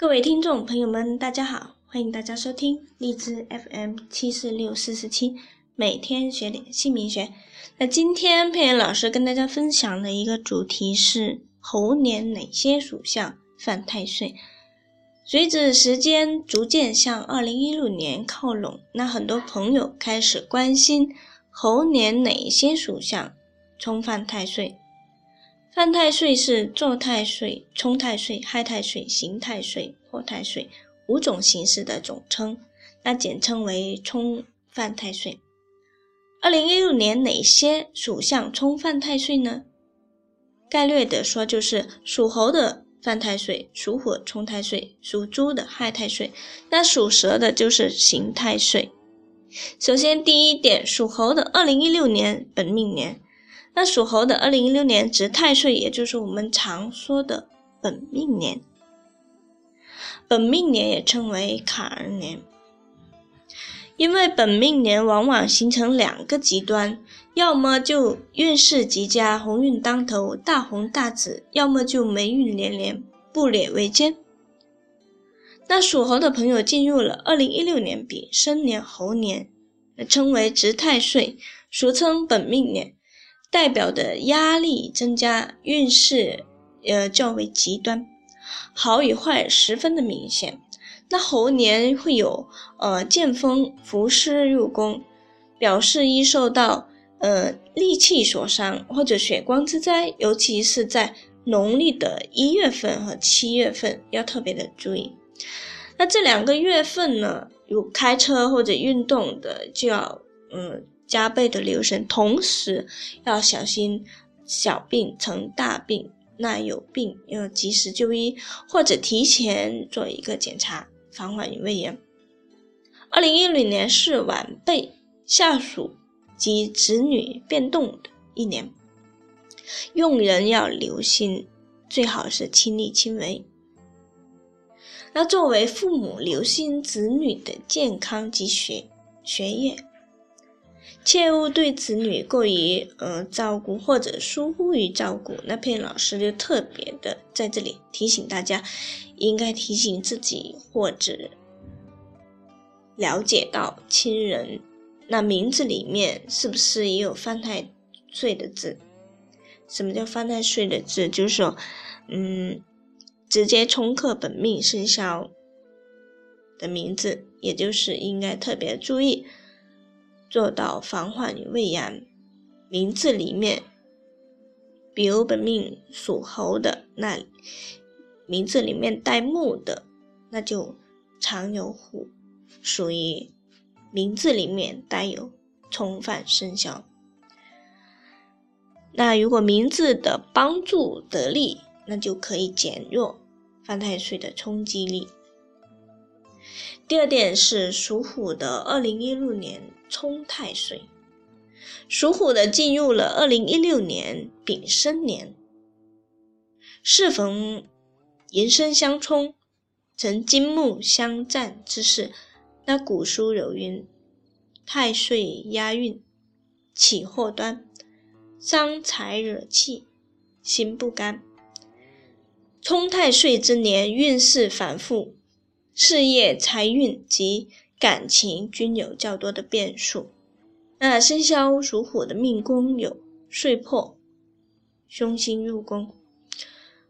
各位听众朋友们，大家好，欢迎大家收听荔枝 FM 七四六四四七，每天学点姓名学。那今天佩妍老师跟大家分享的一个主题是猴年哪些属相犯太岁？随着时间逐渐向二零一六年靠拢，那很多朋友开始关心猴年哪些属相冲犯太岁。犯太岁是坐太岁、冲太岁、害太岁、刑太岁、破太岁五种形式的总称，那简称为冲犯太岁。二零一六年哪些属相冲犯太岁呢？概略的说，就是属猴的犯太岁，属虎冲太岁，属猪的害太岁，那属蛇的就是刑太岁。首先第一点，属猴的二零一六年本命年。那属猴的，二零一六年值太岁，也就是我们常说的本命年。本命年也称为坎儿年，因为本命年往往形成两个极端，要么就运势极佳，鸿运当头，大红大紫；要么就霉运连连，步履维艰。那属猴的朋友进入了二零一六年丙申年猴年，称为值太岁，俗称本命年。代表的压力增加，运势呃较为极端，好与坏十分的明显。那猴年会有呃剑锋伏尸入宫，表示易受到呃戾气所伤或者血光之灾，尤其是在农历的一月份和七月份要特别的注意。那这两个月份呢，有开车或者运动的就要嗯。加倍的留神，同时要小心小病成大病。那有病要及时就医，或者提前做一个检查，防患于未然。二零一零年是晚辈、下属及子女变动的一年，用人要留心，最好是亲力亲为。那作为父母，留心子女的健康及学学业。切勿对子女过于呃照顾或者疏忽于照顾，那佩老师就特别的在这里提醒大家，应该提醒自己或者了解到亲人那名字里面是不是也有犯太岁的字？什么叫犯太岁的字？就是说，嗯，直接冲克本命生肖的名字，也就是应该特别注意。做到防患于未然。名字里面，比如本命属猴的，那名字里面带木的，那就常有虎，属于名字里面带有冲犯生肖。那如果名字的帮助得力，那就可以减弱犯太岁的冲击力。第二点是属虎的，二零一六年。冲太岁，属虎的进入了二零一六年丙申年，适逢寅申相冲，成金木相战之势。那古书有云：“太岁压运，起祸端，伤财惹气，心不甘。”冲太岁之年，运势反复，事业财运及。感情均有较多的变数。那生肖属虎的命宫有岁破、凶星入宫，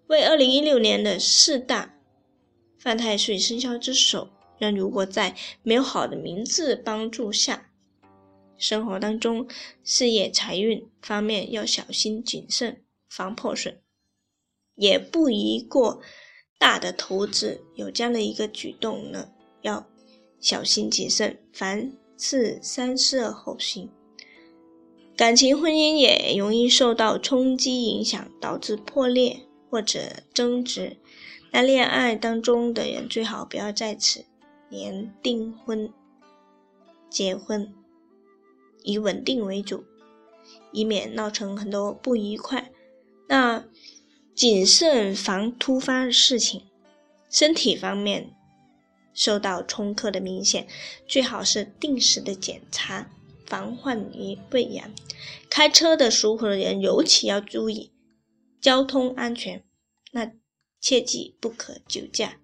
为二零一六年的四大犯太岁生肖之首。那如果在没有好的名字帮助下，生活当中事业财运方面要小心谨慎，防破损，也不宜过大的投资。有这样的一个举动呢，要。小心谨慎，凡事三思而后行。感情婚姻也容易受到冲击影响，导致破裂或者争执。那恋爱当中的人最好不要在此年订婚、结婚，以稳定为主，以免闹成很多不愉快。那谨慎防突发事情。身体方面。受到冲克的明显，最好是定时的检查，防患于未然。开车的属虎的人尤其要注意交通安全，那切记不可酒驾。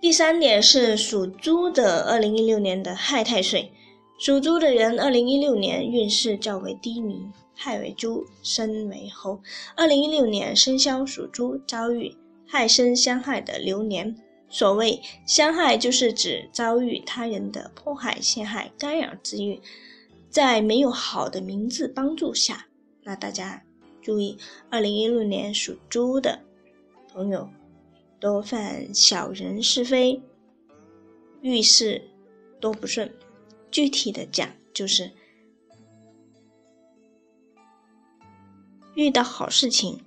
第三点是属猪的二零一六年的亥太岁，属猪的人二零一六年运势较为低迷，亥为猪，申为猴，二零一六年生肖属猪遭遇。害身相害的流年。所谓相害，就是指遭遇他人的迫害、陷害、干扰之欲，在没有好的名字帮助下，那大家注意，二零一六年属猪的朋友多犯小人是非，遇事多不顺。具体的讲，就是遇到好事情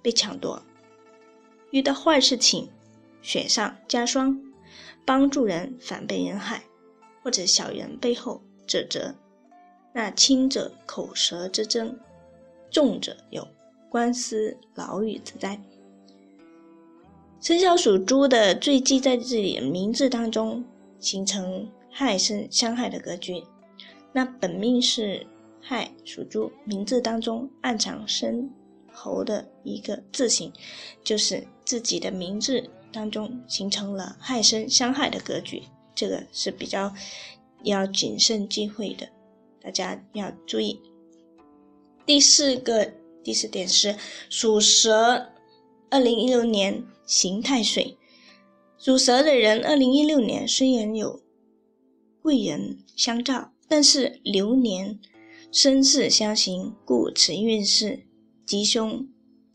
被抢夺，遇到坏事情。雪上加霜，帮助人反被人害，或者小人背后指责，那轻者口舌之争，重者有官司牢狱之灾。生肖属猪的最忌在自己的名字当中形成害生相害的格局。那本命是亥属猪，名字当中暗藏生猴的一个字形，就是自己的名字。当中形成了害生相害的格局，这个是比较要谨慎忌讳的，大家要注意。第四个第四点是属蛇，二零一六年刑太岁，属蛇的人，二零一六年虽然有贵人相照，但是流年生世相刑，故此运势吉凶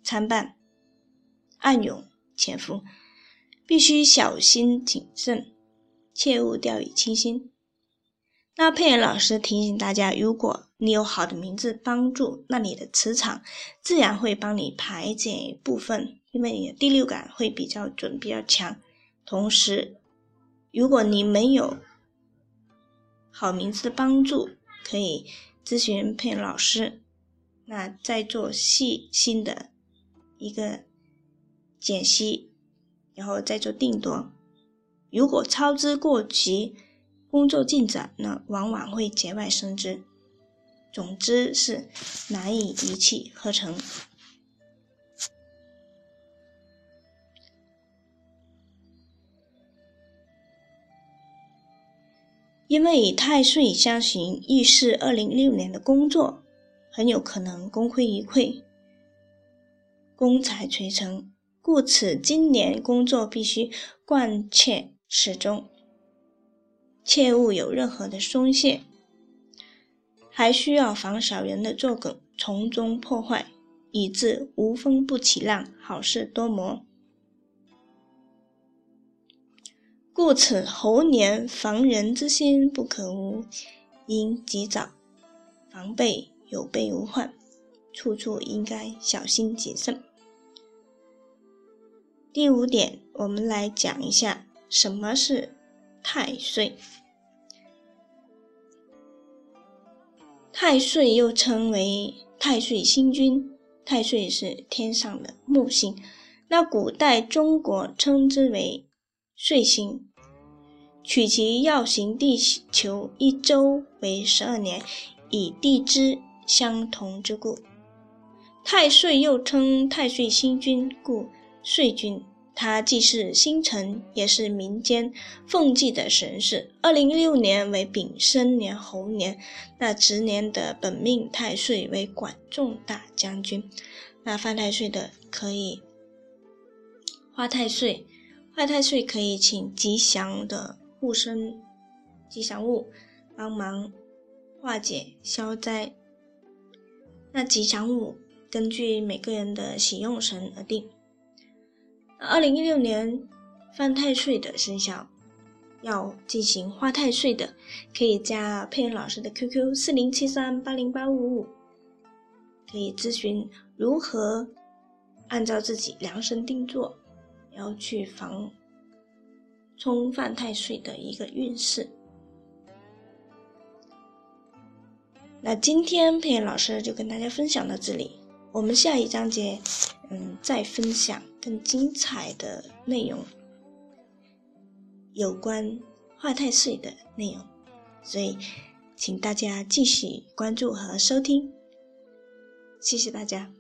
参半，暗涌潜伏。必须小心谨慎，切勿掉以轻心。那佩妍老师提醒大家，如果你有好的名字帮助，那你的磁场自然会帮你排解一部分，因为你的第六感会比较准、比较强。同时，如果你没有好名字的帮助，可以咨询佩妍老师，那再做细心的一个解析。然后再做定夺，如果操之过急，工作进展呢，往往会节外生枝。总之是难以一气呵成。因为太岁相刑，预示二零一六年的工作很有可能功亏一篑，功才垂成。故此，今年工作必须贯彻始终，切勿有任何的松懈。还需要防小人的作梗，从中破坏，以致无风不起浪，好事多磨。故此，猴年防人之心不可无，应及早防备有备无患，处处应该小心谨慎。第五点，我们来讲一下什么是太岁。太岁又称为太岁星君，太岁是天上的木星，那古代中国称之为岁星，取其绕行地球一周为十二年，以地支相同之故。太岁又称太岁星君，故。岁君，他既是星辰，也是民间奉祭的神士。二零一六年为丙申年猴年，那值年的本命太岁为管仲大将军。那犯太岁的可以化太岁，化太岁可以请吉祥的护身吉祥物帮忙化解消灾。那吉祥物根据每个人的喜用神而定。二零一六年犯太岁的生肖，要进行化太岁的，可以加佩恩老师的 QQ 四零七三八零八五五，可以咨询如何按照自己量身定做，然后去防冲犯太岁的一个运势。那今天佩老师就跟大家分享到这里，我们下一章节，嗯，再分享。更精彩的内容，有关化太岁的内容，所以请大家继续关注和收听，谢谢大家。